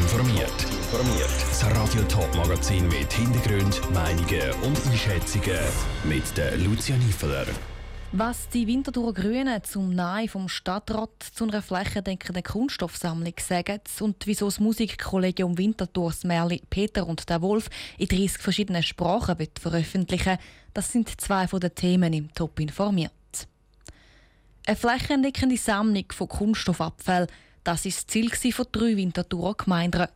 informiert. Informiert. Das Radio Top Magazin mit Hintergrund, Meinungen und Einschätzungen mit der Lucia Niefeler. Was die Winterthur Grünen zum Nein vom Stadtrat zu einer flächendeckenden Kunststoffsammlung sagen und wieso das Musikkollegium Winterthurs Merli Peter und der Wolf in 30 verschiedenen Sprachen wird veröffentlichen, das sind zwei von den Themen im Top informiert. Eine flächendeckende Sammlung von Kunststoffabfällen das ist das Ziel von drei Winterthurer Gemeinderäten.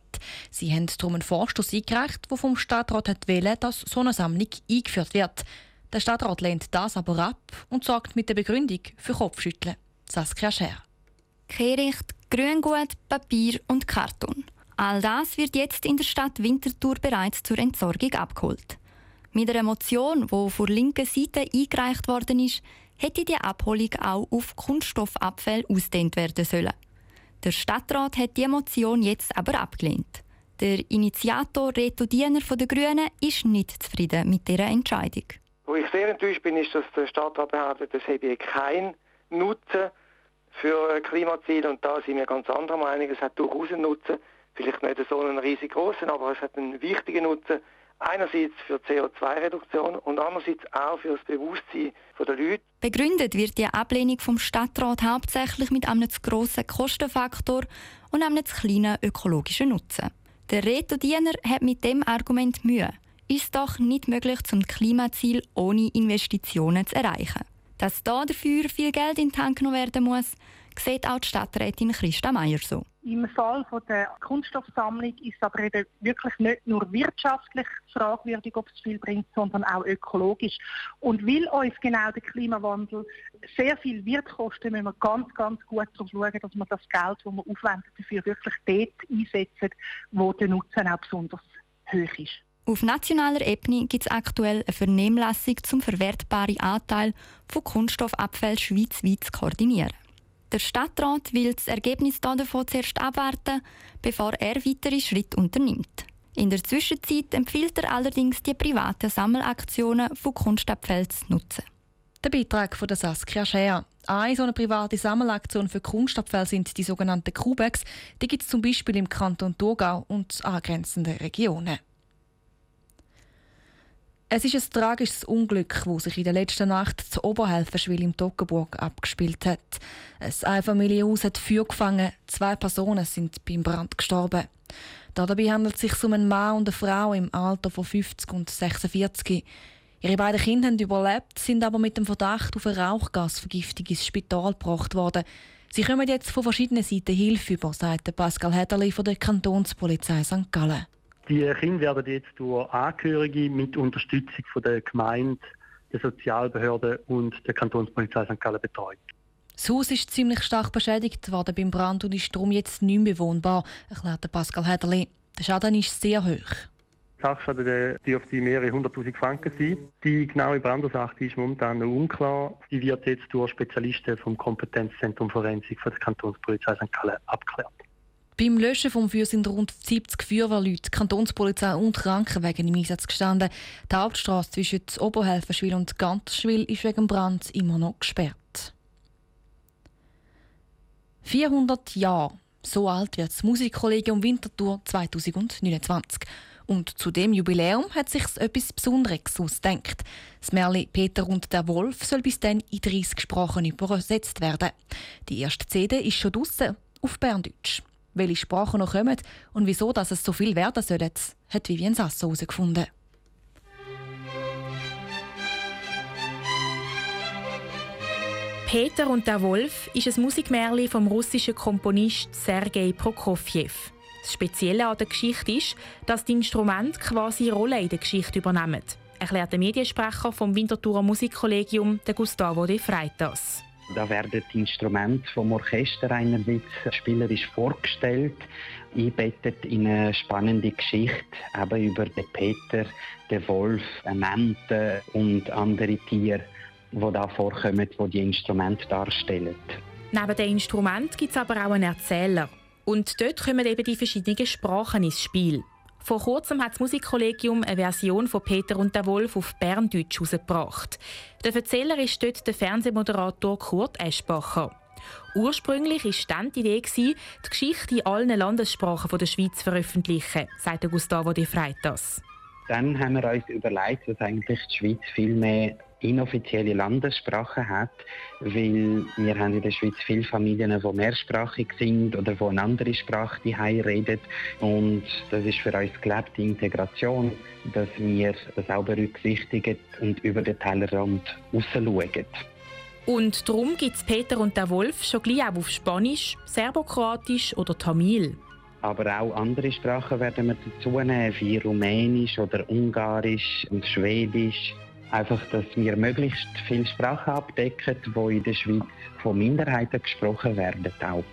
Sie haben darum einen Vorstoß eingereicht, der vom Stadtrat wollte, dass so eine Sammlung eingeführt wird. Der Stadtrat lehnt das aber ab und sorgt mit der Begründung für Kopfschütteln. Saskia Scher. Kehricht, Grüngut, Papier und Karton. All das wird jetzt in der Stadt Winterthur bereits zur Entsorgung abgeholt. Mit einer Motion, die von linker Seite eingereicht worden ist, hätte die Abholung auch auf Kunststoffabfälle ausdehnt werden sollen. Der Stadtrat hat die Motion jetzt aber abgelehnt. Der Initiator Reto Diener von den Grünen ist nicht zufrieden mit dieser Entscheidung. Wo ich sehr enttäuscht bin, ist, dass der Stadtrat behauptet, es habe keinen Nutzen für Klimaziele und da sind wir ganz anderer Meinung. Es hat durchaus einen Nutzen, vielleicht nicht so einen riesig großen, aber es hat einen wichtigen Nutzen Einerseits für CO2-Reduktion und andererseits auch für das Bewusstsein der Leute. Begründet wird die Ablehnung vom Stadtrat hauptsächlich mit einem zu grossen Kostenfaktor und einem zu kleinen ökologischen Nutzen. Der Reto Diener hat mit dem Argument Mühe. Ist doch nicht möglich, zum Klimaziel ohne Investitionen zu erreichen. Dass da dafür viel Geld in den Tank genommen werden muss, sieht auch die Stadträtin Christa Meier so. Im Fall von der Kunststoffsammlung ist aber eben wirklich nicht nur wirtschaftlich fragwürdig, ob es viel bringt, sondern auch ökologisch. Und weil uns genau der Klimawandel sehr viel wird kosten, müssen wir ganz, ganz gut darauf schauen, dass wir das Geld, das wir aufwenden, dafür wirklich dort einsetzen, wo der Nutzen auch besonders hoch ist. Auf nationaler Ebene gibt es aktuell eine Vernehmlassung zum verwertbaren Anteil von Kunststoffabfällen schweizweit zu koordinieren. Der Stadtrat will das Ergebnis davon zuerst abwarten, bevor er weitere Schritte unternimmt. In der Zwischenzeit empfiehlt er allerdings, die privaten Sammelaktionen von Kunstabfällen zu nutzen. Der Beitrag von der Saskia Scher. Eine so eine private Sammelaktion für Kunstabfälle sind die sogenannten Kubex. Die gibt es zum Beispiel im Kanton Thurgau und angrenzenden Regionen. Es ist ein tragisches Unglück, das sich in der letzten Nacht zu Oberhelfenschwil im Toggenburg abgespielt hat. Ein Einfamilienhaus hat Feuer gefangen, zwei Personen sind beim Brand gestorben. Dabei handelt es sich um einen Mann und eine Frau im Alter von 50 und 46. Ihre beiden Kinder haben überlebt, sind aber mit dem Verdacht auf eine Rauchgasvergiftung ins Spital gebracht worden. Sie kommen jetzt von verschiedenen Seiten Hilfe über, sagt Pascal Hederli von der Kantonspolizei St. Gallen. Die Kinder werden jetzt durch Angehörige mit Unterstützung von der Gemeinde, der Sozialbehörde und der Kantonspolizei St. Gallen betreut. Das Haus ist ziemlich stark beschädigt worden beim Brand und ist darum jetzt nicht mehr bewohnbar, erklärte Pascal Hederli. Der Schaden ist sehr hoch. Sachschaden dürfte mehrere hunderttausend Franken sein. Die genaue Brandursache ist momentan noch unklar. Die wird jetzt durch Spezialisten vom Kompetenzzentrum Forensik von der Kantonspolizei St. Gallen abgeklärt. Beim Löschen vom Feuer sind rund 70 Feuerwehrleute, Kantonspolizei und Krankenwagen im Einsatz gestanden. Die Hauptstraße zwischen Oberhelfenschwil und Ganterschwil ist wegen Brands immer noch gesperrt. 400 Jahre. So alt wird das Musikkollegium Winterthur 2029. Und zu dem Jubiläum hat sich etwas Besonderes ausgedacht. Das Merli Peter und der Wolf soll bis dann in 30 Sprachen übersetzt werden. Die erste CD ist schon draussen auf Berndeutsch welche Sprachen noch kommen und wieso dass es so viel werden sollen, hat Vivian Sasso herausgefunden. Peter und der Wolf ist ein Musikmärchen vom russischen Komponist Sergei Prokofjew. Das Spezielle an der Geschichte ist, dass die Instrumente quasi Rolle in der Geschichte übernehmen, erklärt der Mediensprecher vom Winterthurer Musikkollegium, Gustavo de Freitas. Da werden die Instrumente vom Orchester einerseits spielerisch vorgestellt, einbettet in eine spannende Geschichte eben über den Peter, den Wolf, eine Ente und andere Tiere, die da vorkommen, die die Instrumente darstellen. Neben den Instrumenten gibt es aber auch einen Erzähler. Und dort kommen eben die verschiedenen Sprachen ins Spiel. Vor kurzem hat das Musikkollegium eine Version von Peter und der Wolf auf Berndeutsch herausgebracht. Der Erzähler ist dort der Fernsehmoderator Kurt Eschbacher. Ursprünglich war dann die Idee, die Geschichte in allen Landessprachen der Schweiz zu veröffentlichen, sagt Gustavo de Freitas. Dann haben wir uns überlegt, dass eigentlich die Schweiz viel mehr inoffizielle Landessprachen hat, weil wir haben in der Schweiz viele Familien, die mehrsprachig sind oder die eine andere Sprache die reden und das ist für uns gelebte Integration, dass wir das auch berücksichtigen und über den Tellerrand rausschauen. Und darum gibt es Peter und der Wolf schon gleich auch auf Spanisch, Serbokroatisch oder Tamil. Aber auch andere Sprachen werden wir dazu nehmen, wie Rumänisch oder Ungarisch und Schwedisch. Einfach, dass wir möglichst viele Sprachen abdecken, die in der Schweiz von Minderheiten gesprochen werden. Auch.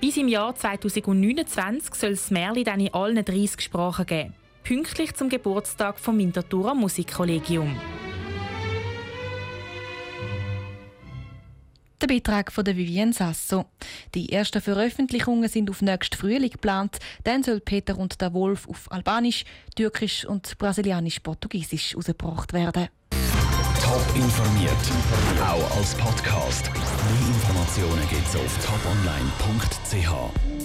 Bis im Jahr 2029 soll es Märli dann in allen 30 Sprachen geben. Pünktlich zum Geburtstag vom Winterthurer Musikkollegium. Beitrag von der Vivienne Sasso. Die ersten Veröffentlichungen sind auf nächsten Frühling geplant. Dann soll Peter und der Wolf auf Albanisch, Türkisch und Brasilianisch-Portugiesisch herausgebracht werden. Top informiert, auch als Podcast. Mehr Informationen gibt es auf toponline.ch.